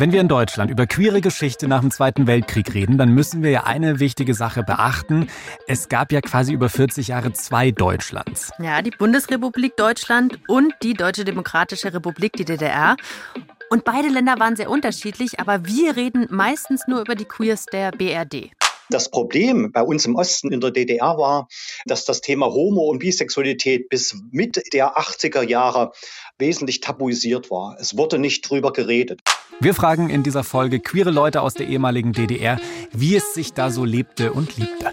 Wenn wir in Deutschland über queere Geschichte nach dem Zweiten Weltkrieg reden, dann müssen wir ja eine wichtige Sache beachten. Es gab ja quasi über 40 Jahre zwei Deutschlands. Ja, die Bundesrepublik Deutschland und die Deutsche Demokratische Republik, die DDR. Und beide Länder waren sehr unterschiedlich, aber wir reden meistens nur über die Queers der BRD. Das Problem bei uns im Osten in der DDR war, dass das Thema Homo- und Bisexualität bis Mitte der 80er Jahre wesentlich tabuisiert war. Es wurde nicht drüber geredet. Wir fragen in dieser Folge queere Leute aus der ehemaligen DDR, wie es sich da so lebte und liebte.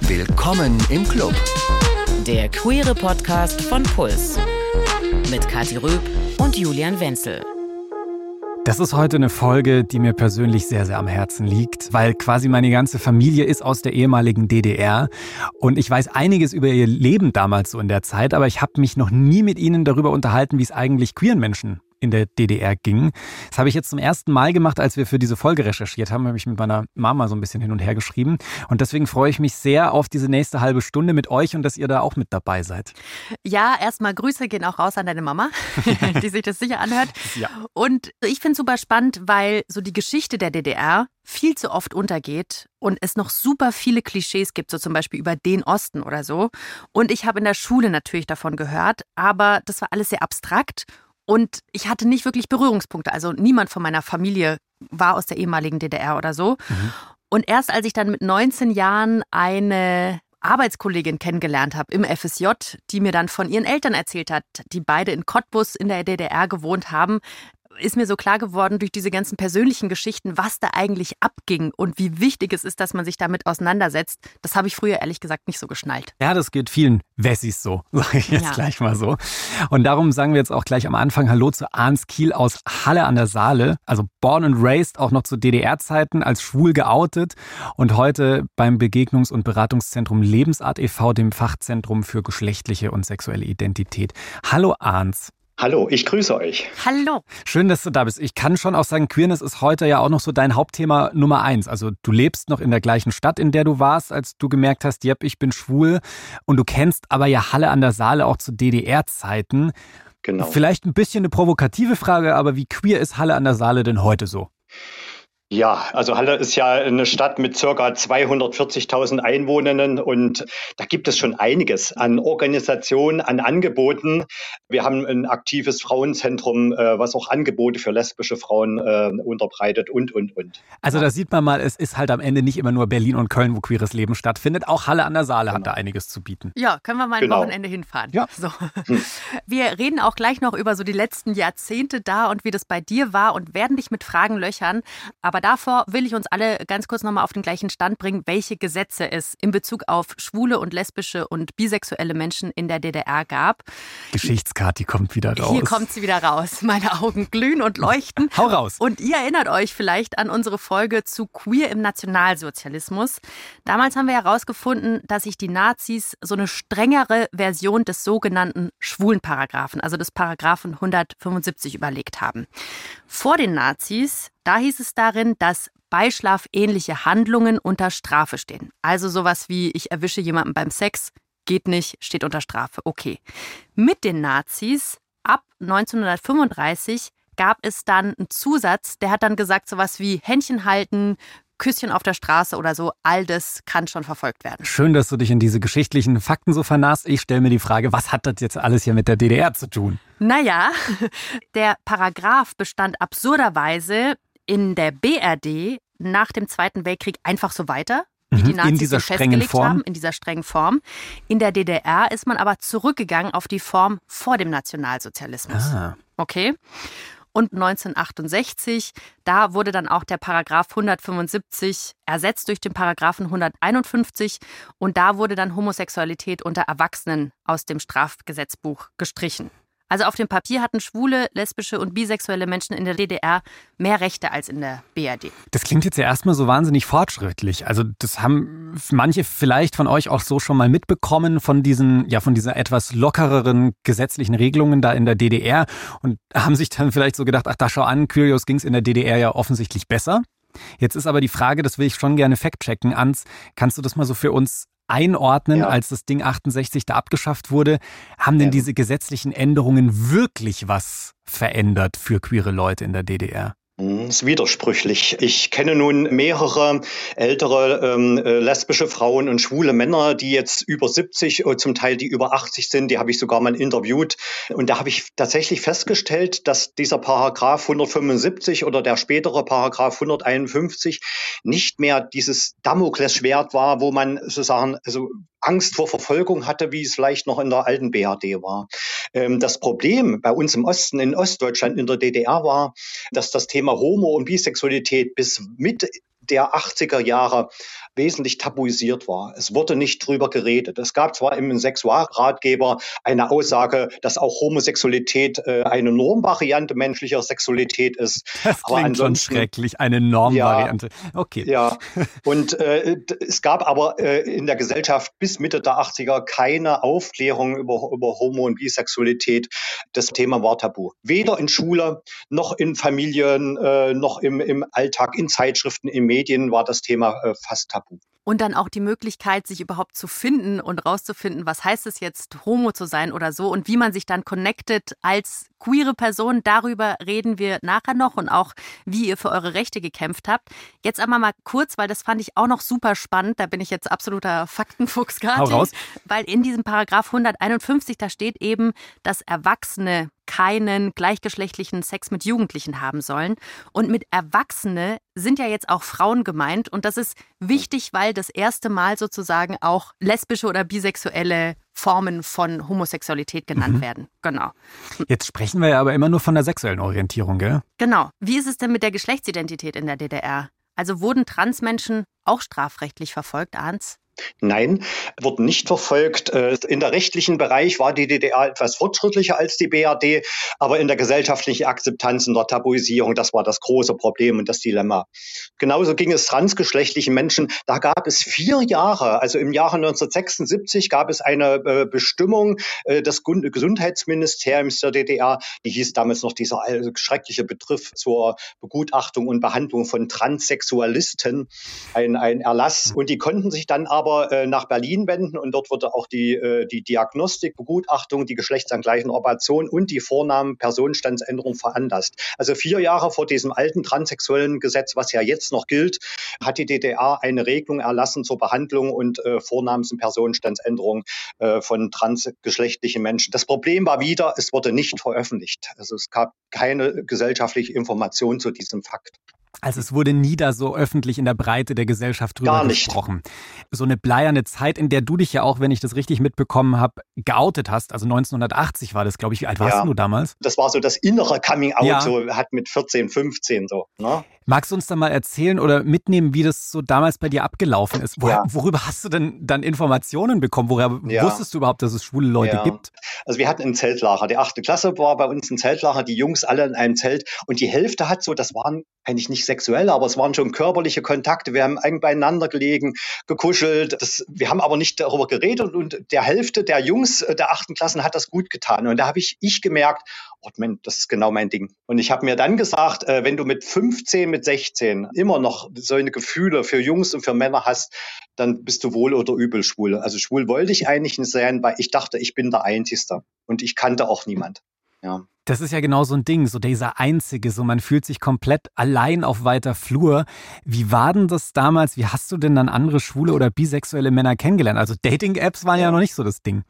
Willkommen im Club. Der queere Podcast von Puls. Mit Kathi Röb und Julian Wenzel. Das ist heute eine Folge, die mir persönlich sehr, sehr am Herzen liegt, weil quasi meine ganze Familie ist aus der ehemaligen DDR und ich weiß einiges über ihr Leben damals so in der Zeit, aber ich habe mich noch nie mit ihnen darüber unterhalten, wie es eigentlich queeren Menschen in der DDR ging. Das habe ich jetzt zum ersten Mal gemacht, als wir für diese Folge recherchiert haben, habe ich mit meiner Mama so ein bisschen hin und her geschrieben. Und deswegen freue ich mich sehr auf diese nächste halbe Stunde mit euch und dass ihr da auch mit dabei seid. Ja, erstmal Grüße gehen auch raus an deine Mama, die sich das sicher anhört. Ja. Und ich finde es super spannend, weil so die Geschichte der DDR viel zu oft untergeht und es noch super viele Klischees gibt, so zum Beispiel über den Osten oder so. Und ich habe in der Schule natürlich davon gehört, aber das war alles sehr abstrakt und ich hatte nicht wirklich Berührungspunkte. Also niemand von meiner Familie war aus der ehemaligen DDR oder so. Mhm. Und erst als ich dann mit 19 Jahren eine Arbeitskollegin kennengelernt habe im FSJ, die mir dann von ihren Eltern erzählt hat, die beide in Cottbus in der DDR gewohnt haben, ist mir so klar geworden durch diese ganzen persönlichen Geschichten, was da eigentlich abging und wie wichtig es ist, dass man sich damit auseinandersetzt. Das habe ich früher ehrlich gesagt nicht so geschnallt. Ja, das geht vielen Wessis so, sage ich jetzt ja. gleich mal so. Und darum sagen wir jetzt auch gleich am Anfang Hallo zu Arns Kiel aus Halle an der Saale, also born and raised, auch noch zu DDR-Zeiten als schwul geoutet und heute beim Begegnungs- und Beratungszentrum Lebensart e.V., dem Fachzentrum für geschlechtliche und sexuelle Identität. Hallo Arns. Hallo, ich grüße euch. Hallo. Schön, dass du da bist. Ich kann schon auch sagen, Queerness ist heute ja auch noch so dein Hauptthema Nummer eins. Also du lebst noch in der gleichen Stadt, in der du warst, als du gemerkt hast, yep, ich bin schwul. Und du kennst aber ja Halle an der Saale auch zu DDR-Zeiten. Genau. Vielleicht ein bisschen eine provokative Frage, aber wie queer ist Halle an der Saale denn heute so? Ja, also Halle ist ja eine Stadt mit circa 240.000 Einwohnern und da gibt es schon einiges an Organisationen, an Angeboten. Wir haben ein aktives Frauenzentrum, äh, was auch Angebote für lesbische Frauen äh, unterbreitet und, und, und. Also da sieht man mal, es ist halt am Ende nicht immer nur Berlin und Köln, wo queeres Leben stattfindet. Auch Halle an der Saale genau. hat da einiges zu bieten. Ja, können wir mal ein genau. Wochenende hinfahren. Ja. So. Hm. Wir reden auch gleich noch über so die letzten Jahrzehnte da und wie das bei dir war und werden dich mit Fragen löchern. Aber davor will ich uns alle ganz kurz nochmal auf den gleichen Stand bringen, welche Gesetze es in Bezug auf schwule und lesbische und bisexuelle Menschen in der DDR gab. Geschichtskarte, kommt wieder raus. Hier kommt sie wieder raus. Meine Augen glühen und leuchten. Hau raus. Und ihr erinnert euch vielleicht an unsere Folge zu Queer im Nationalsozialismus. Damals haben wir herausgefunden, dass sich die Nazis so eine strengere Version des sogenannten Schwulenparagraphen, also des Paragraphen 175 überlegt haben. Vor den Nazis da hieß es darin, dass beischlafähnliche Handlungen unter Strafe stehen. Also sowas wie ich erwische jemanden beim Sex, geht nicht, steht unter Strafe. Okay. Mit den Nazis ab 1935 gab es dann einen Zusatz, der hat dann gesagt sowas wie Händchen halten, Küsschen auf der Straße oder so, all das kann schon verfolgt werden. Schön, dass du dich in diese geschichtlichen Fakten so vernahst. Ich stelle mir die Frage, was hat das jetzt alles hier mit der DDR zu tun? Naja, der Paragraph bestand absurderweise in der BRD nach dem Zweiten Weltkrieg einfach so weiter wie die mhm. Nazis in dieser strengen Form. haben, in dieser strengen Form. In der DDR ist man aber zurückgegangen auf die Form vor dem Nationalsozialismus. Ah. Okay. Und 1968, da wurde dann auch der Paragraph 175 ersetzt durch den Paragraphen 151 und da wurde dann Homosexualität unter Erwachsenen aus dem Strafgesetzbuch gestrichen. Also auf dem Papier hatten schwule, lesbische und bisexuelle Menschen in der DDR mehr Rechte als in der BRD. Das klingt jetzt ja erstmal so wahnsinnig fortschrittlich. Also das haben manche vielleicht von euch auch so schon mal mitbekommen von diesen, ja, von dieser etwas lockereren gesetzlichen Regelungen da in der DDR und haben sich dann vielleicht so gedacht, ach da schau an, Curious ging es in der DDR ja offensichtlich besser. Jetzt ist aber die Frage, das will ich schon gerne fact-checken, Ans, kannst du das mal so für uns einordnen, ja. als das Ding 68 da abgeschafft wurde. Haben denn ja. diese gesetzlichen Änderungen wirklich was verändert für queere Leute in der DDR? Das hm, ist widersprüchlich. Ich kenne nun mehrere ältere ähm, äh, lesbische Frauen und schwule Männer, die jetzt über 70, äh, zum Teil die über 80 sind. Die habe ich sogar mal interviewt. Und da habe ich tatsächlich festgestellt, dass dieser Paragraph 175 oder der spätere Paragraph 151 nicht mehr dieses Damoklesschwert war, wo man sozusagen also Angst vor Verfolgung hatte, wie es vielleicht noch in der alten BRD war. Ähm, das Problem bei uns im Osten, in Ostdeutschland, in der DDR war, dass das Thema Homo- und Bisexualität bis Mitte der 80er Jahre wesentlich tabuisiert war. Es wurde nicht drüber geredet. Es gab zwar im Sexualratgeber eine Aussage, dass auch Homosexualität äh, eine Normvariante menschlicher Sexualität ist. Das aber klingt schon schrecklich, eine Normvariante. Ja, okay. Ja, und äh, es gab aber äh, in der Gesellschaft bis Mitte der 80er keine Aufklärung über, über Homo- und Bisexualität. Das Thema war tabu. Weder in Schule, noch in Familien, äh, noch im, im Alltag, in Zeitschriften, in Medien war das Thema äh, fast tabu. Und dann auch die Möglichkeit, sich überhaupt zu finden und rauszufinden, was heißt es jetzt, Homo zu sein oder so und wie man sich dann connectet als queere Person. Darüber reden wir nachher noch und auch, wie ihr für eure Rechte gekämpft habt. Jetzt aber mal kurz, weil das fand ich auch noch super spannend. Da bin ich jetzt absoluter Faktenfuchs gerade. Weil in diesem Paragraph 151, da steht eben, dass Erwachsene keinen gleichgeschlechtlichen Sex mit Jugendlichen haben sollen. Und mit Erwachsene sind ja jetzt auch Frauen gemeint. Und das ist wichtig, weil das erste Mal sozusagen auch lesbische oder bisexuelle Formen von Homosexualität genannt mhm. werden. Genau. Jetzt sprechen wir ja aber immer nur von der sexuellen Orientierung, gell? Genau. Wie ist es denn mit der Geschlechtsidentität in der DDR? Also wurden Transmenschen auch strafrechtlich verfolgt, Arndt? Nein, wurden nicht verfolgt. Äh, in der rechtlichen Bereich war die DDR etwas fortschrittlicher als die BRD, aber in der gesellschaftlichen Akzeptanz und der Tabuisierung, das war das große Problem und das Dilemma. Genauso ging es transgeschlechtlichen Menschen. Da gab es vier Jahre, also im Jahre 1976 gab es eine äh, Bestimmung äh, des Gesundheitsministeriums der DDR, die hieß damals noch dieser schreckliche Begriff zur Begutachtung und Behandlung von Transsexualisten, ein, ein Erlass. Und die konnten sich dann aber aber äh, nach Berlin wenden und dort wurde auch die, äh, die Diagnostik, Begutachtung, die geschlechtsangleichende Operation und die Vornamen Personenstandsänderung veranlasst. Also vier Jahre vor diesem alten transsexuellen Gesetz, was ja jetzt noch gilt, hat die DDR eine Regelung erlassen zur Behandlung und äh, Vornamens- und Personenstandsänderung äh, von transgeschlechtlichen Menschen. Das Problem war wieder, es wurde nicht veröffentlicht. Also es gab keine gesellschaftliche Information zu diesem Fakt. Also es wurde nie da so öffentlich in der Breite der Gesellschaft drüber Gar nicht. gesprochen. So eine bleierne Zeit, in der du dich ja auch, wenn ich das richtig mitbekommen habe, geoutet hast. Also 1980 war das, glaube ich. Wie alt warst ja. du damals? Das war so das innere Coming Out, ja. so hat mit 14, 15 so. Ne? Magst du uns da mal erzählen oder mitnehmen, wie das so damals bei dir abgelaufen ist? Woher, ja. Worüber hast du denn dann Informationen bekommen? Woher wusstest du überhaupt, dass es schwule Leute gibt? Also wir hatten ein Zeltlager. Die achte Klasse war bei uns ein Zeltlager, die Jungs alle in einem Zelt und die Hälfte hat so, das waren eigentlich nicht sexuell, aber es waren schon körperliche Kontakte. Wir haben eng beieinander gelegen, gekuschelt. Das, wir haben aber nicht darüber geredet und der Hälfte der Jungs äh, der achten Klassen hat das gut getan. Und da habe ich, ich gemerkt, oh man, das ist genau mein Ding. Und ich habe mir dann gesagt, äh, wenn du mit 15, mit 16 immer noch so eine Gefühle für Jungs und für Männer hast, dann bist du wohl oder übel schwul. Also schwul wollte ich eigentlich nicht sein, weil ich dachte, ich bin der Einzige und ich kannte auch niemand. Ja. Das ist ja genau so ein Ding, so dieser Einzige, so man fühlt sich komplett allein auf weiter Flur. Wie war denn das damals? Wie hast du denn dann andere schwule oder bisexuelle Männer kennengelernt? Also Dating-Apps waren ja noch nicht so das Ding.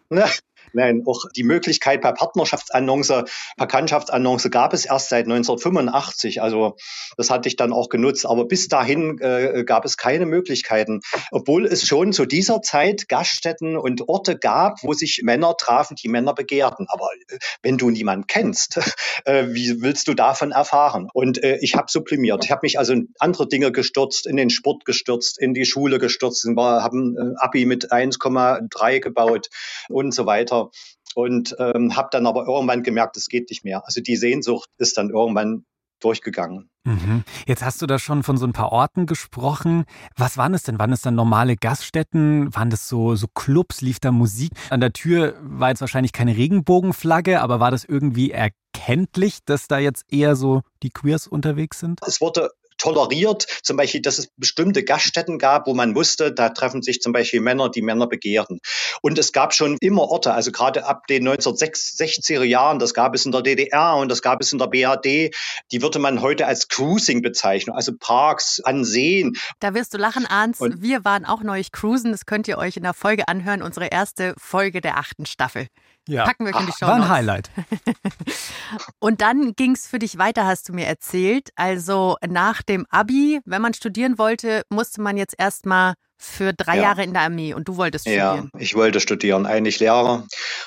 Nein, auch die Möglichkeit per Partnerschaftsannonce, Bekanntschaftsannonce gab es erst seit 1985. Also das hatte ich dann auch genutzt. Aber bis dahin äh, gab es keine Möglichkeiten. Obwohl es schon zu dieser Zeit Gaststätten und Orte gab, wo sich Männer trafen, die Männer begehrten. Aber äh, wenn du niemanden kennst, äh, wie willst du davon erfahren? Und äh, ich habe sublimiert. Ich habe mich also in andere Dinge gestürzt, in den Sport gestürzt, in die Schule gestürzt, habe ein äh, Abi mit 1,3 gebaut und so weiter und ähm, habe dann aber irgendwann gemerkt, es geht nicht mehr. Also die Sehnsucht ist dann irgendwann durchgegangen. Mhm. Jetzt hast du da schon von so ein paar Orten gesprochen. Was waren es denn? Waren es dann normale Gaststätten? Waren das so, so Clubs? Lief da Musik? An der Tür war jetzt wahrscheinlich keine Regenbogenflagge, aber war das irgendwie erkenntlich, dass da jetzt eher so die Queers unterwegs sind? Es wurde toleriert, zum Beispiel, dass es bestimmte Gaststätten gab, wo man wusste, da treffen sich zum Beispiel Männer, die Männer begehren. Und es gab schon immer Orte, also gerade ab den 1960er Jahren, das gab es in der DDR und das gab es in der BRD, die würde man heute als Cruising bezeichnen, also Parks an Seen. Da wirst du lachen, Arns. Und wir waren auch neulich cruisen, das könnt ihr euch in der Folge anhören, unsere erste Folge der achten Staffel. Ja. Packen wir in die Show. War ein Highlight. Und dann ging es für dich weiter, hast du mir erzählt. Also nach dem Abi, wenn man studieren wollte, musste man jetzt erstmal für drei ja. Jahre in der Armee und du wolltest studieren. Ja, ich wollte studieren, eigentlich Lehrer.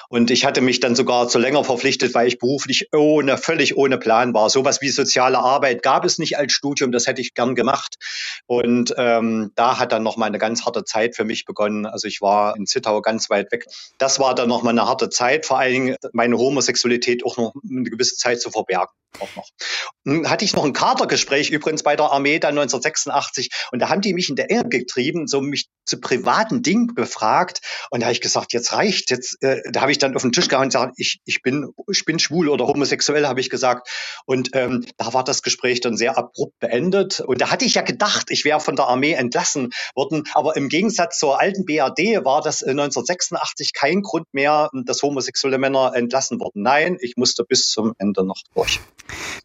Und ich hatte mich dann sogar zu länger verpflichtet, weil ich beruflich ohne, völlig ohne Plan war. Sowas wie soziale Arbeit gab es nicht als Studium, das hätte ich gern gemacht. Und ähm, da hat dann nochmal eine ganz harte Zeit für mich begonnen. Also ich war in Zittau ganz weit weg. Das war dann nochmal eine harte Zeit, vor allen Dingen meine Homosexualität auch noch eine gewisse Zeit zu verbergen. Auch noch. Hm, hatte ich noch ein Katergespräch übrigens bei der Armee dann 1986 und da haben die mich in der Enge getrieben, so mich zu privaten Dingen befragt. Und da habe ich gesagt, jetzt reicht. Jetzt, äh, da habe ich dann auf den Tisch gehauen und gesagt, ich, ich, bin, ich bin schwul oder homosexuell, habe ich gesagt. Und ähm, da war das Gespräch dann sehr abrupt beendet. Und da hatte ich ja gedacht, ich wäre von der Armee entlassen worden. Aber im Gegensatz zur alten BRD war das 1986 kein Grund mehr, dass homosexuelle Männer entlassen wurden. Nein, ich musste bis zum Ende noch durch.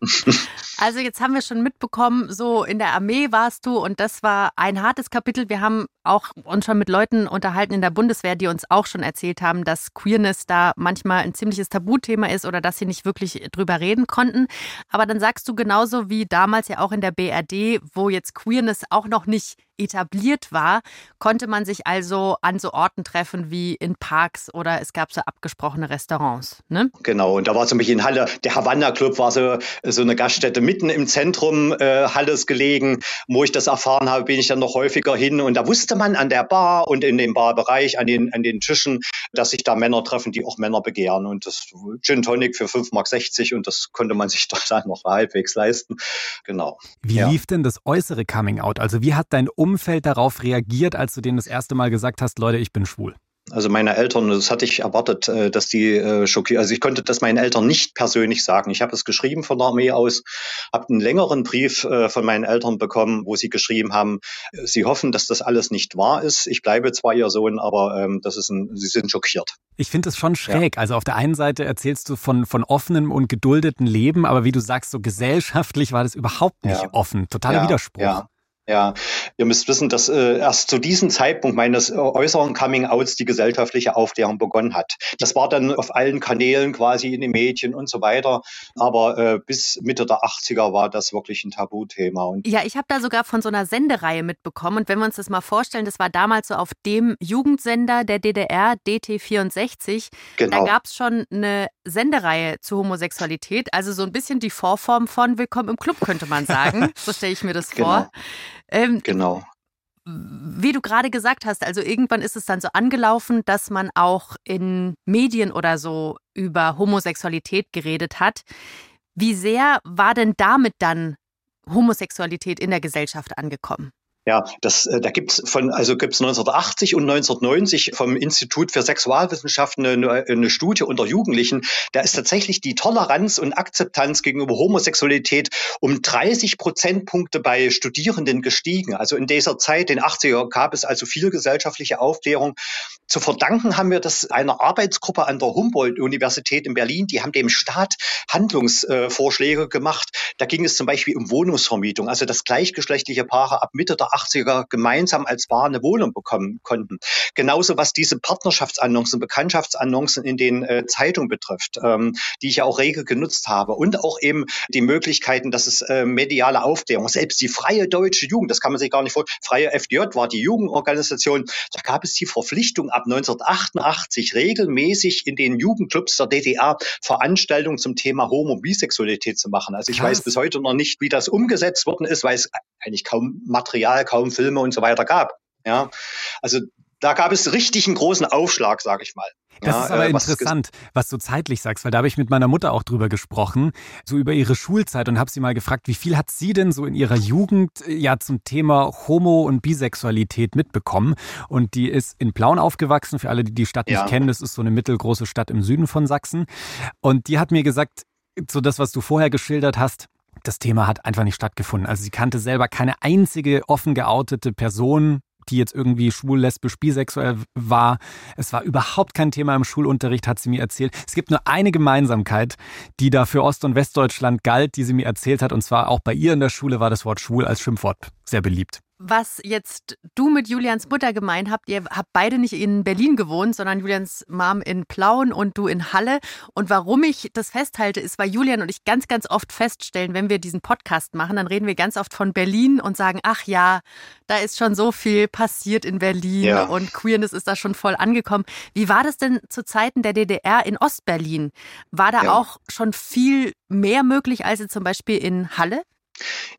Also jetzt haben wir schon mitbekommen, so in der Armee warst du und das war ein hartes Kapitel. Wir haben auch uns schon mit Leuten unterhalten in der Bundeswehr, die uns auch schon erzählt haben, dass Queerness da manchmal ein ziemliches Tabuthema ist oder dass sie nicht wirklich drüber reden konnten. Aber dann sagst du genauso wie damals ja auch in der BRD, wo jetzt Queerness auch noch nicht etabliert war, konnte man sich also an so Orten treffen wie in Parks oder es gab so abgesprochene Restaurants. Ne? Genau, und da war zum Beispiel in Halle, der Havanna Club war so, so eine Gaststätte mitten im Zentrum äh, Halles gelegen. Wo ich das erfahren habe, bin ich dann noch häufiger hin und da wusste man an der Bar und in dem Barbereich, an den, an den Tischen, dass sich da Männer treffen, die auch Männer begehren und das Gin Tonic für 5,60 Mark und das konnte man sich dann noch halbwegs leisten. Genau. Wie ja. lief denn das äußere Coming Out? Also wie hat dein um Umfeld darauf reagiert, als du denen das erste Mal gesagt hast, Leute, ich bin schwul? Also meine Eltern, das hatte ich erwartet, äh, dass die äh, schockiert. Also ich konnte das meinen Eltern nicht persönlich sagen. Ich habe es geschrieben von der Armee aus, habe einen längeren Brief äh, von meinen Eltern bekommen, wo sie geschrieben haben, sie hoffen, dass das alles nicht wahr ist. Ich bleibe zwar ihr Sohn, aber ähm, das ist ein, sie sind schockiert. Ich finde es schon schräg. Ja. Also auf der einen Seite erzählst du von, von offenem und geduldeten Leben, aber wie du sagst, so gesellschaftlich war das überhaupt nicht ja. offen. Totaler ja. Widerspruch. Ja. Ja, ihr müsst wissen, dass äh, erst zu diesem Zeitpunkt meines äh, äußeren Coming-outs die gesellschaftliche Aufklärung begonnen hat. Das war dann auf allen Kanälen quasi in den Medien und so weiter. Aber äh, bis Mitte der 80er war das wirklich ein Tabuthema. Und ja, ich habe da sogar von so einer Sendereihe mitbekommen. Und wenn wir uns das mal vorstellen, das war damals so auf dem Jugendsender der DDR, DT64. Genau. Da gab es schon eine Sendereihe zur Homosexualität. Also so ein bisschen die Vorform von Willkommen im Club, könnte man sagen. so stelle ich mir das genau. Ähm, genau. Wie du gerade gesagt hast, also irgendwann ist es dann so angelaufen, dass man auch in Medien oder so über Homosexualität geredet hat. Wie sehr war denn damit dann Homosexualität in der Gesellschaft angekommen? Ja, das, äh, da gibt's von, also gibt's 1980 und 1990 vom Institut für Sexualwissenschaften eine, eine Studie unter Jugendlichen. Da ist tatsächlich die Toleranz und Akzeptanz gegenüber Homosexualität um 30 Prozentpunkte bei Studierenden gestiegen. Also in dieser Zeit, den 80er, gab es also viel gesellschaftliche Aufklärung. Zu verdanken haben wir das einer Arbeitsgruppe an der Humboldt-Universität in Berlin. Die haben dem Staat Handlungsvorschläge gemacht. Da ging es zum Beispiel um Wohnungsvermietung, also dass gleichgeschlechtliche Paare ab Mitte der 80er gemeinsam als Paar eine Wohnung bekommen konnten. Genauso was diese Partnerschaftsannoncen, Bekanntschaftsannoncen in den äh, Zeitungen betrifft, ähm, die ich ja auch rege genutzt habe. Und auch eben die Möglichkeiten, dass es äh, mediale Aufklärung, selbst die Freie Deutsche Jugend, das kann man sich gar nicht vorstellen, Freie FDJ war die Jugendorganisation, da gab es die Verpflichtung ab 1988 regelmäßig in den Jugendclubs der DDR Veranstaltungen zum Thema Homo-Bisexualität zu machen. Also ich Krass. weiß bis heute noch nicht, wie das umgesetzt worden ist, weil es eigentlich kaum Material kaum Filme und so weiter gab. Ja, also da gab es richtig einen großen Aufschlag, sage ich mal. Das ja, ist aber äh, was interessant, was du zeitlich sagst, weil da habe ich mit meiner Mutter auch drüber gesprochen, so über ihre Schulzeit und habe sie mal gefragt, wie viel hat sie denn so in ihrer Jugend äh, ja zum Thema Homo- und Bisexualität mitbekommen? Und die ist in Plauen aufgewachsen, für alle, die die Stadt ja. nicht kennen, das ist so eine mittelgroße Stadt im Süden von Sachsen. Und die hat mir gesagt, so das, was du vorher geschildert hast, das Thema hat einfach nicht stattgefunden. Also sie kannte selber keine einzige offen geoutete Person, die jetzt irgendwie schwul, lesbisch, bisexuell war. Es war überhaupt kein Thema im Schulunterricht, hat sie mir erzählt. Es gibt nur eine Gemeinsamkeit, die da für Ost- und Westdeutschland galt, die sie mir erzählt hat. Und zwar auch bei ihr in der Schule war das Wort schwul als Schimpfwort sehr beliebt was jetzt du mit Julians Mutter gemeint habt. Ihr habt beide nicht in Berlin gewohnt, sondern Julians Mom in Plauen und du in Halle. Und warum ich das festhalte, ist, weil Julian und ich ganz, ganz oft feststellen, wenn wir diesen Podcast machen, dann reden wir ganz oft von Berlin und sagen, ach ja, da ist schon so viel passiert in Berlin ja. und Queerness ist da schon voll angekommen. Wie war das denn zu Zeiten der DDR in Ostberlin? War da ja. auch schon viel mehr möglich als zum Beispiel in Halle?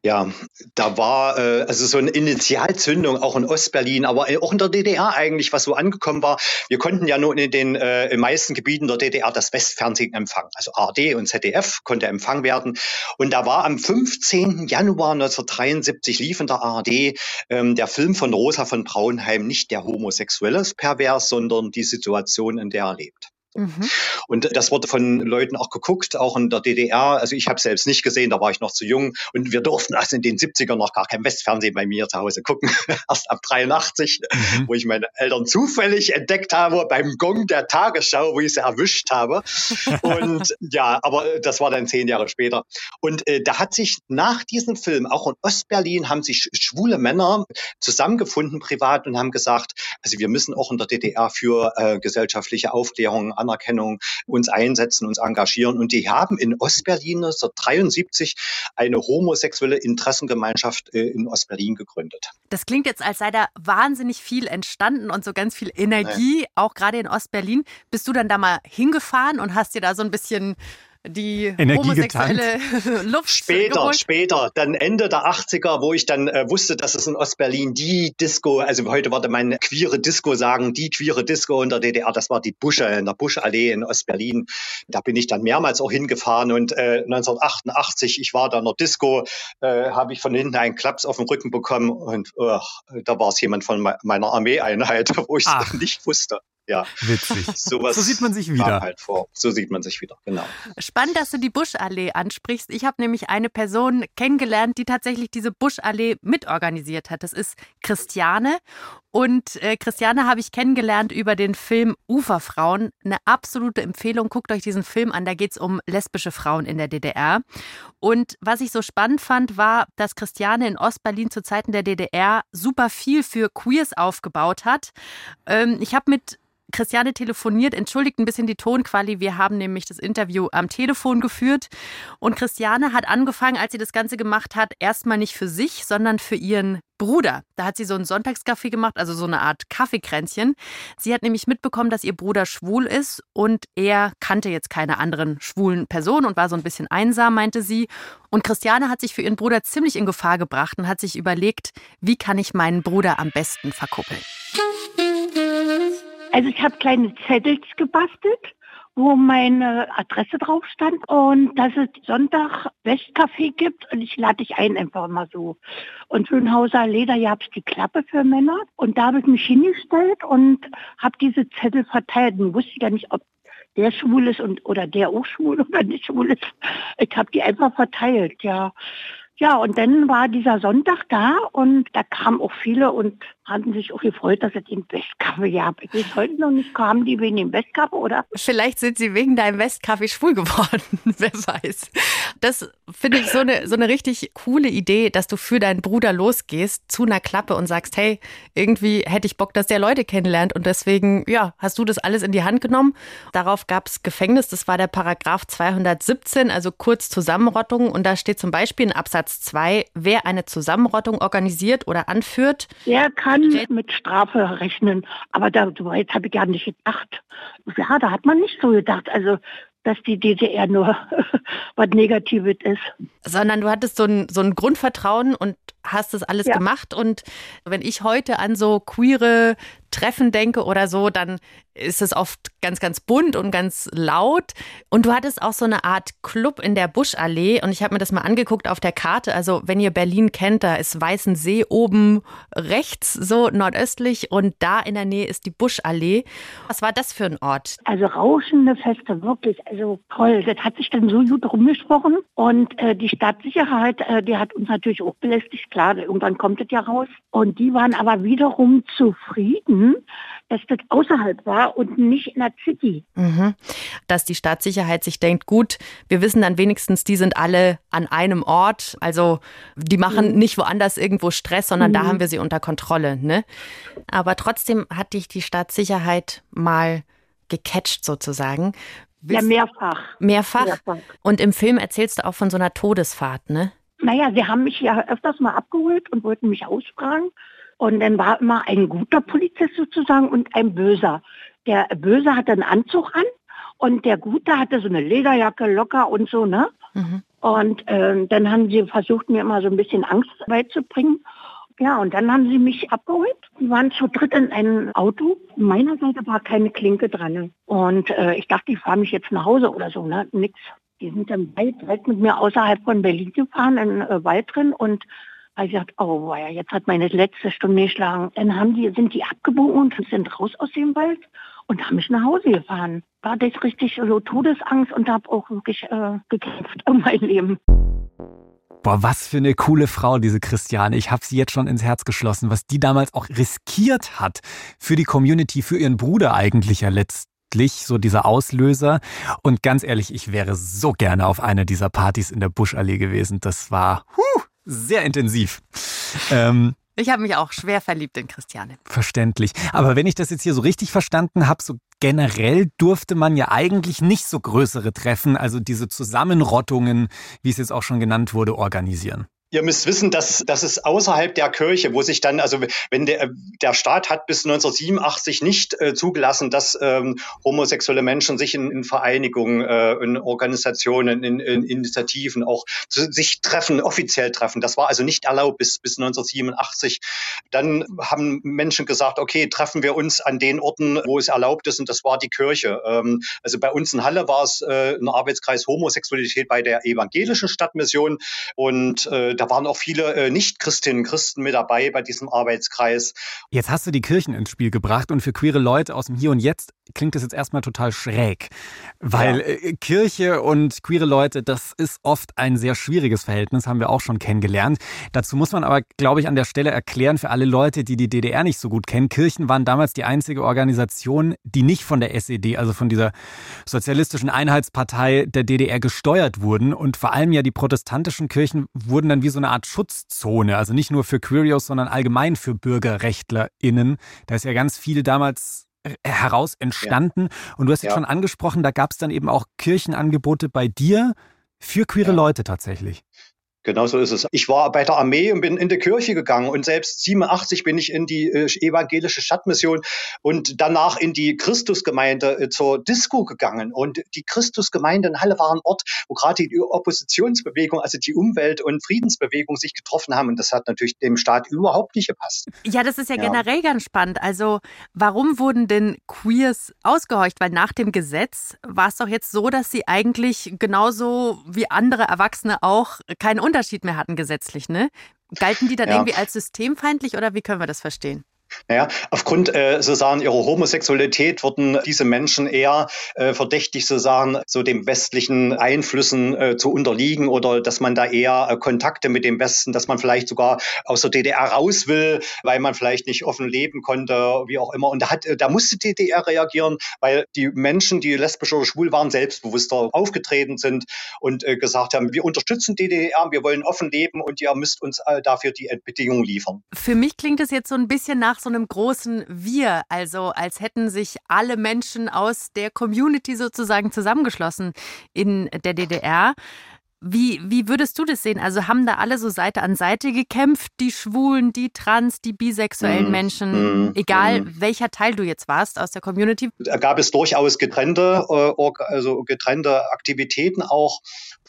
Ja, da war äh, also so eine Initialzündung auch in Ostberlin, aber auch in der DDR eigentlich, was so angekommen war. Wir konnten ja nur in den äh, in meisten Gebieten der DDR das Westfernsehen empfangen. Also ARD und ZDF konnte empfangen werden. Und da war am 15. Januar 1973 lief in der ARD ähm, der Film von Rosa von Braunheim nicht der Homosexuelle pervers, sondern die Situation, in der er lebt. Mhm. Und das wurde von Leuten auch geguckt, auch in der DDR. Also ich habe es selbst nicht gesehen, da war ich noch zu jung. Und wir durften also in den 70ern noch gar kein Westfernsehen bei mir zu Hause gucken. Erst ab 83, mhm. wo ich meine Eltern zufällig entdeckt habe beim Gong der Tagesschau, wo ich sie erwischt habe. Und ja, aber das war dann zehn Jahre später. Und äh, da hat sich nach diesem Film, auch in Ostberlin, haben sich schwule Männer zusammengefunden privat und haben gesagt, also wir müssen auch in der DDR für äh, gesellschaftliche Aufklärung Anerkennung uns einsetzen, uns engagieren. Und die haben in Ostberlin 1973 eine homosexuelle Interessengemeinschaft äh, in Ostberlin gegründet. Das klingt jetzt, als sei da wahnsinnig viel entstanden und so ganz viel Energie, nee. auch gerade in Ostberlin. Bist du dann da mal hingefahren und hast dir da so ein bisschen die homosexuelle Luft Später, geholt. später, dann Ende der 80er, wo ich dann äh, wusste, dass es in Ostberlin die Disco, also heute würde man queere Disco sagen, die queere Disco in der DDR, das war die Busche, in der Buschallee in Ostberlin. Da bin ich dann mehrmals auch hingefahren und äh, 1988, ich war da in der Disco, äh, habe ich von hinten einen Klaps auf den Rücken bekommen und da war es jemand von meiner Armeeeinheit, wo ich es nicht wusste. Ja. Witzig. Sowas so sieht man sich wieder. Halt vor. So sieht man sich wieder, genau. Spannend, dass du die Buschallee ansprichst. Ich habe nämlich eine Person kennengelernt, die tatsächlich diese Buschallee mitorganisiert hat. Das ist Christiane. Und äh, Christiane habe ich kennengelernt über den Film Uferfrauen. Eine absolute Empfehlung. Guckt euch diesen Film an. Da geht es um lesbische Frauen in der DDR. Und was ich so spannend fand, war, dass Christiane in Ostberlin zu Zeiten der DDR super viel für Queers aufgebaut hat. Ähm, ich habe mit Christiane telefoniert, entschuldigt ein bisschen die Tonquali. Wir haben nämlich das Interview am Telefon geführt. Und Christiane hat angefangen, als sie das Ganze gemacht hat, erstmal nicht für sich, sondern für ihren Bruder. Da hat sie so einen Sonntagskaffee gemacht, also so eine Art Kaffeekränzchen. Sie hat nämlich mitbekommen, dass ihr Bruder schwul ist und er kannte jetzt keine anderen schwulen Personen und war so ein bisschen einsam, meinte sie. Und Christiane hat sich für ihren Bruder ziemlich in Gefahr gebracht und hat sich überlegt, wie kann ich meinen Bruder am besten verkuppeln. Also ich habe kleine Zettels gebastelt, wo meine Adresse drauf stand und dass es Sonntag Westcafé gibt und ich lade dich ein einfach mal so. Und Schönhauser Leder gab es die Klappe für Männer und da habe ich mich hingestellt und habe diese Zettel verteilt. Und wusste ja nicht, ob der schwul ist und oder der auch schwul oder nicht schwul ist. Ich habe die einfach verteilt, ja. Ja, und dann war dieser Sonntag da und da kamen auch viele und hatten sich auch gefreut, dass es den Westkaffee gab. Ich heute noch nicht, kamen die wegen dem Westkaffee oder? Vielleicht sind sie wegen deinem Westkaffee schwul geworden, wer weiß. Das finde ich so eine, so eine richtig coole Idee, dass du für deinen Bruder losgehst zu einer Klappe und sagst, hey, irgendwie hätte ich Bock, dass der Leute kennenlernt und deswegen, ja, hast du das alles in die Hand genommen. Darauf gab es Gefängnis, das war der Paragraph 217, also kurz Zusammenrottung und da steht zum Beispiel in Absatz Absatz 2, wer eine Zusammenrottung organisiert oder anführt, der kann mit Strafe rechnen. Aber da, jetzt habe ich gar nicht gedacht. Ja, da hat man nicht so gedacht. Also dass die DDR nur was Negatives ist. Sondern du hattest so ein, so ein Grundvertrauen und hast das alles ja. gemacht. Und wenn ich heute an so queere Treffen denke oder so, dann ist es oft ganz, ganz bunt und ganz laut. Und du hattest auch so eine Art Club in der Buschallee. Und ich habe mir das mal angeguckt auf der Karte. Also, wenn ihr Berlin kennt, da ist Weißensee oben rechts, so nordöstlich. Und da in der Nähe ist die Buschallee. Was war das für ein Ort? Also, rauschende Feste, wirklich. Also, toll. Das hat sich dann so gut rumgesprochen. Und äh, die Stadtsicherheit, äh, die hat uns natürlich auch belästigt. Klar, irgendwann kommt es ja raus. Und die waren aber wiederum zufrieden dass das außerhalb war und nicht in der City. Mhm. Dass die Staatssicherheit sich denkt, gut, wir wissen dann wenigstens, die sind alle an einem Ort. Also die machen mhm. nicht woanders irgendwo Stress, sondern mhm. da haben wir sie unter Kontrolle. Ne? Aber trotzdem hat dich die Staatssicherheit mal gecatcht sozusagen. Ja, mehrfach. mehrfach. Mehrfach. Und im Film erzählst du auch von so einer Todesfahrt, ne? Naja, sie haben mich ja öfters mal abgeholt und wollten mich ausfragen. Und dann war immer ein guter Polizist sozusagen und ein böser. Der Böse hatte einen Anzug an und der Gute hatte so eine Lederjacke locker und so, ne? Mhm. Und äh, dann haben sie versucht, mir immer so ein bisschen Angst beizubringen. Ja, und dann haben sie mich abgeholt. Die waren zu dritt in einem Auto. Meiner Seite war keine Klinke dran. Und äh, ich dachte, die fahren mich jetzt nach Hause oder so, ne? Nix. Die sind dann weit, weit mit mir außerhalb von Berlin gefahren, in äh, Wald drin und habe ich gesagt, oh ja, jetzt hat meine letzte Stunde geschlagen. Dann haben die, sind die abgebogen und sind raus aus dem Wald und haben mich nach Hause gefahren. War das richtig so Todesangst und habe auch wirklich äh, gekämpft um mein Leben. Boah, was für eine coole Frau, diese Christiane. Ich habe sie jetzt schon ins Herz geschlossen, was die damals auch riskiert hat für die Community, für ihren Bruder eigentlich ja letztlich, so dieser Auslöser. Und ganz ehrlich, ich wäre so gerne auf einer dieser Partys in der Buschallee gewesen. Das war, huh, sehr intensiv. Ähm, ich habe mich auch schwer verliebt in Christiane. Verständlich. Aber wenn ich das jetzt hier so richtig verstanden habe, so generell durfte man ja eigentlich nicht so größere Treffen, also diese Zusammenrottungen, wie es jetzt auch schon genannt wurde, organisieren. Ihr müsst wissen, dass das ist außerhalb der Kirche, wo sich dann, also wenn der, der Staat hat bis 1987 nicht äh, zugelassen, dass ähm, homosexuelle Menschen sich in, in Vereinigungen, äh, in Organisationen, in, in Initiativen auch zu, sich treffen, offiziell treffen. Das war also nicht erlaubt bis, bis 1987. Dann haben Menschen gesagt, okay, treffen wir uns an den Orten, wo es erlaubt ist, und das war die Kirche. Ähm, also bei uns in Halle war es äh, ein Arbeitskreis Homosexualität bei der evangelischen Stadtmission und äh, da waren auch viele äh, Nicht-Christinnen und Christen mit dabei bei diesem Arbeitskreis. Jetzt hast du die Kirchen ins Spiel gebracht und für queere Leute aus dem Hier und Jetzt klingt das jetzt erstmal total schräg, weil ja. äh, Kirche und queere Leute, das ist oft ein sehr schwieriges Verhältnis, haben wir auch schon kennengelernt. Dazu muss man aber, glaube ich, an der Stelle erklären für alle Leute, die die DDR nicht so gut kennen. Kirchen waren damals die einzige Organisation, die nicht von der SED, also von dieser sozialistischen Einheitspartei der DDR gesteuert wurden und vor allem ja die protestantischen Kirchen wurden dann wie so eine Art Schutzzone, also nicht nur für Queerios, sondern allgemein für BürgerrechtlerInnen. Da ist ja ganz viel damals heraus entstanden. Ja. Und du hast ja. schon angesprochen, da gab es dann eben auch Kirchenangebote bei dir für queere ja. Leute tatsächlich. Genau so ist es. Ich war bei der Armee und bin in die Kirche gegangen und selbst 87 bin ich in die äh, evangelische Stadtmission und danach in die Christusgemeinde äh, zur Disco gegangen. Und die Christusgemeinde in Halle war ein Ort, wo gerade die Oppositionsbewegung, also die Umwelt- und Friedensbewegung sich getroffen haben. Und das hat natürlich dem Staat überhaupt nicht gepasst. Ja, das ist ja, ja. generell ganz spannend. Also warum wurden denn Queers ausgehorcht? Weil nach dem Gesetz war es doch jetzt so, dass sie eigentlich genauso wie andere Erwachsene auch keinen Unterschied mehr hatten gesetzlich, ne? Galten die dann ja. irgendwie als systemfeindlich oder wie können wir das verstehen? Naja, aufgrund äh, sozusagen ihrer Homosexualität wurden diese Menschen eher äh, verdächtig, sozusagen so dem westlichen Einflüssen äh, zu unterliegen oder dass man da eher äh, Kontakte mit dem Westen, dass man vielleicht sogar aus der DDR raus will, weil man vielleicht nicht offen leben konnte, wie auch immer. Und da, hat, äh, da musste die DDR reagieren, weil die Menschen, die lesbisch oder schwul waren, selbstbewusster aufgetreten sind und äh, gesagt haben, wir unterstützen die DDR, wir wollen offen leben und ihr müsst uns äh, dafür die Bedingungen liefern. Für mich klingt es jetzt so ein bisschen nach so einem großen Wir, also als hätten sich alle Menschen aus der Community sozusagen zusammengeschlossen in der DDR. Wie, wie würdest du das sehen? Also haben da alle so Seite an Seite gekämpft, die Schwulen, die Trans, die bisexuellen mm, Menschen, mm, egal mm. welcher Teil du jetzt warst aus der Community? Da gab es durchaus getrennte, äh, also getrennte Aktivitäten auch.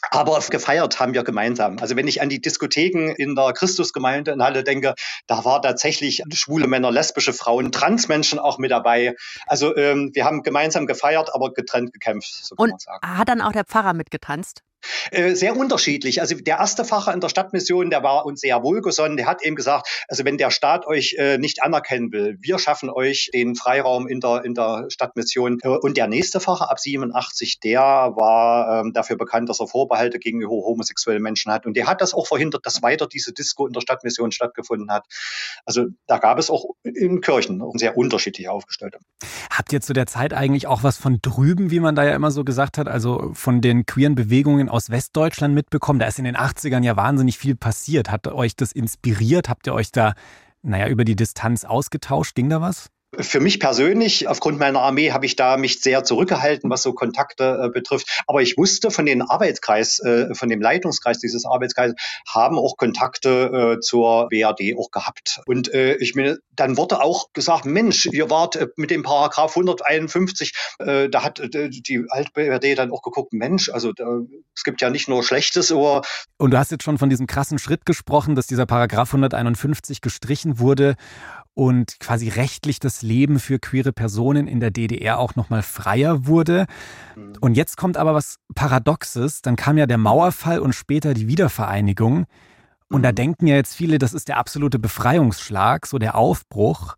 Aber gefeiert haben wir gemeinsam. Also wenn ich an die Diskotheken in der Christusgemeinde in Halle denke, da war tatsächlich schwule Männer, lesbische Frauen, Transmenschen auch mit dabei. Also ähm, wir haben gemeinsam gefeiert, aber getrennt gekämpft, so kann Und man sagen. Hat dann auch der Pfarrer mitgetanzt? Äh, sehr unterschiedlich. Also der erste Facher in der Stadtmission, der war uns sehr wohlgesonnen. Der hat eben gesagt, also wenn der Staat euch äh, nicht anerkennen will, wir schaffen euch den Freiraum in der, in der Stadtmission. Äh, und der nächste Facher ab 87, der war ähm, dafür bekannt, dass er Vorbehalte gegenüber homosexuellen Menschen hat. Und der hat das auch verhindert, dass weiter diese Disco in der Stadtmission stattgefunden hat. Also da gab es auch in Kirchen sehr unterschiedlich aufgestellte. Habt ihr zu der Zeit eigentlich auch was von drüben, wie man da ja immer so gesagt hat, also von den queeren Bewegungen aus Westdeutschland mitbekommen? Da ist in den 80ern ja wahnsinnig viel passiert. Hat euch das inspiriert? Habt ihr euch da, naja, über die Distanz ausgetauscht? Ging da was? Für mich persönlich, aufgrund meiner Armee, habe ich da mich sehr zurückgehalten, was so Kontakte äh, betrifft. Aber ich wusste von den Arbeitskreis, äh, von dem Leitungskreis dieses Arbeitskreises, haben auch Kontakte äh, zur BRD auch gehabt. Und äh, ich mir, dann wurde auch gesagt, Mensch, ihr wart äh, mit dem Paragraph 151, äh, da hat die Alt-BRD dann auch geguckt, Mensch, also da, es gibt ja nicht nur Schlechtes, aber... Und du hast jetzt schon von diesem krassen Schritt gesprochen, dass dieser Paragraph 151 gestrichen wurde und quasi rechtlich das Leben für queere Personen in der DDR auch nochmal freier wurde. Mhm. Und jetzt kommt aber was Paradoxes. Dann kam ja der Mauerfall und später die Wiedervereinigung. Und da mhm. denken ja jetzt viele, das ist der absolute Befreiungsschlag, so der Aufbruch.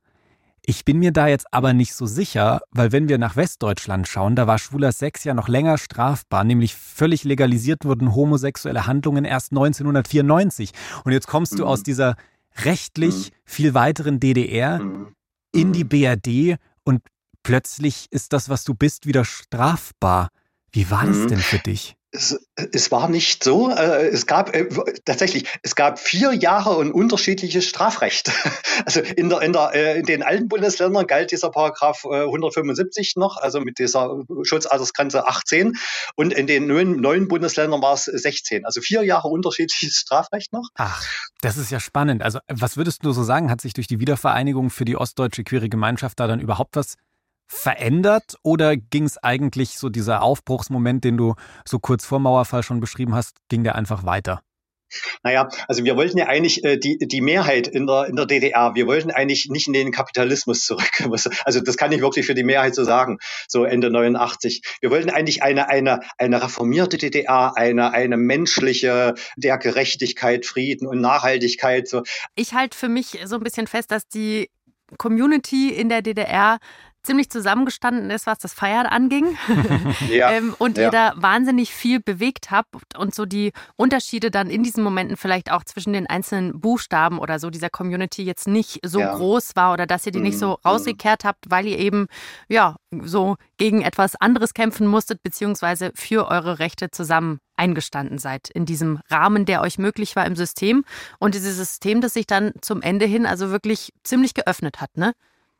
Ich bin mir da jetzt aber nicht so sicher, weil wenn wir nach Westdeutschland schauen, da war schwuler Sex ja noch länger strafbar, nämlich völlig legalisiert wurden homosexuelle Handlungen erst 1994. Und jetzt kommst du mhm. aus dieser rechtlich mhm. viel weiteren DDR mhm. in die mhm. BRD und plötzlich ist das, was du bist, wieder strafbar. Wie war das mhm. denn für dich? Es, es, war nicht so. Äh, es gab äh, tatsächlich, es gab vier Jahre und unterschiedliches Strafrecht. Also in, der, in, der, äh, in den alten Bundesländern galt dieser Paragraph 175 noch, also mit dieser Schutzaltersgrenze 18. Und in den neuen, Bundesländern war es 16. Also vier Jahre unterschiedliches Strafrecht noch. Ach, das ist ja spannend. Also was würdest du so sagen, hat sich durch die Wiedervereinigung für die ostdeutsche queere Gemeinschaft da dann überhaupt was verändert oder ging es eigentlich so dieser Aufbruchsmoment, den du so kurz vor Mauerfall schon beschrieben hast, ging der einfach weiter? Naja, also wir wollten ja eigentlich äh, die, die Mehrheit in der, in der DDR, wir wollten eigentlich nicht in den Kapitalismus zurück. Also das kann ich wirklich für die Mehrheit so sagen, so Ende 89. Wir wollten eigentlich eine, eine, eine reformierte DDR, eine, eine menschliche, der Gerechtigkeit, Frieden und Nachhaltigkeit. So. Ich halte für mich so ein bisschen fest, dass die Community in der DDR ziemlich zusammengestanden ist, was das Feiern anging. ja, ähm, und ja. ihr da wahnsinnig viel bewegt habt und so die Unterschiede dann in diesen Momenten vielleicht auch zwischen den einzelnen Buchstaben oder so dieser Community jetzt nicht so ja. groß war oder dass ihr die mhm. nicht so mhm. rausgekehrt habt, weil ihr eben ja so gegen etwas anderes kämpfen musstet, beziehungsweise für eure Rechte zusammen eingestanden seid in diesem Rahmen, der euch möglich war im System und dieses System, das sich dann zum Ende hin also wirklich ziemlich geöffnet hat, ne?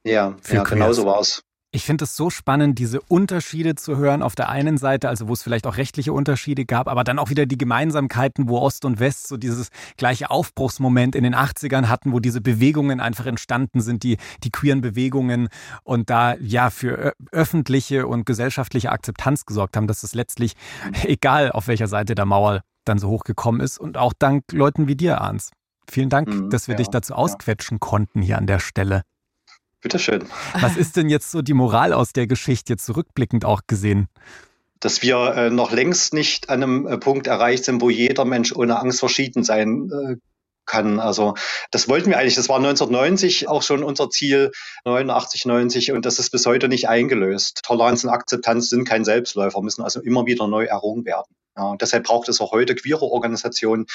Ja, ja genau so war es. Ich finde es so spannend, diese Unterschiede zu hören. Auf der einen Seite, also wo es vielleicht auch rechtliche Unterschiede gab, aber dann auch wieder die Gemeinsamkeiten, wo Ost und West so dieses gleiche Aufbruchsmoment in den 80ern hatten, wo diese Bewegungen einfach entstanden sind, die, die queeren Bewegungen und da ja für öffentliche und gesellschaftliche Akzeptanz gesorgt haben, dass es letztlich, egal auf welcher Seite der Mauer dann so hochgekommen ist und auch dank Leuten wie dir, Arns. Vielen Dank, mhm, dass wir ja, dich dazu ausquetschen ja. konnten hier an der Stelle. Bitteschön. Was ist denn jetzt so die Moral aus der Geschichte, jetzt zurückblickend auch gesehen? Dass wir äh, noch längst nicht an einem äh, Punkt erreicht sind, wo jeder Mensch ohne Angst verschieden sein äh, kann. Also das wollten wir eigentlich. Das war 1990 auch schon unser Ziel, 89, 90 und das ist bis heute nicht eingelöst. Toleranz und Akzeptanz sind kein Selbstläufer, müssen also immer wieder neu errungen werden. Ja, und deshalb braucht es auch heute queere Organisationen,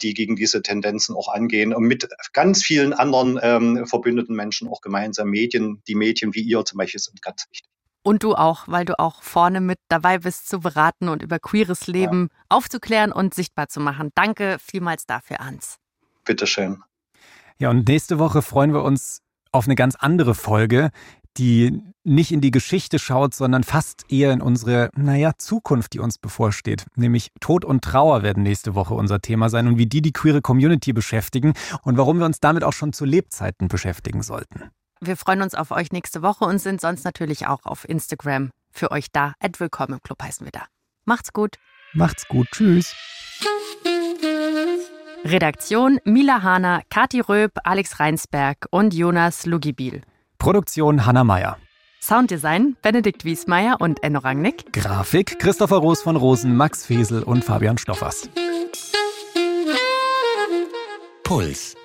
die gegen diese Tendenzen auch angehen und mit ganz vielen anderen ähm, verbündeten Menschen auch gemeinsam Medien, die Medien wie ihr zum Beispiel sind ganz wichtig. Und du auch, weil du auch vorne mit dabei bist, zu beraten und über queeres Leben ja. aufzuklären und sichtbar zu machen. Danke vielmals dafür, Hans. Bitteschön. Ja, und nächste Woche freuen wir uns auf eine ganz andere Folge. Die nicht in die Geschichte schaut, sondern fast eher in unsere, naja, Zukunft, die uns bevorsteht. Nämlich Tod und Trauer werden nächste Woche unser Thema sein und wie die die queere Community beschäftigen und warum wir uns damit auch schon zu Lebzeiten beschäftigen sollten. Wir freuen uns auf euch nächste Woche und sind sonst natürlich auch auf Instagram für euch da. At Willkommen im Club heißen wir da. Macht's gut. Macht's gut. Tschüss. Redaktion Mila Hahner, Kati Röb, Alex Reinsberg und Jonas Lugibil. Produktion Hanna Meyer. Sounddesign Benedikt Wiesmeier und Enno Rangnick. Grafik Christopher Roos von Rosen, Max Fesel und Fabian Stoffers. Puls.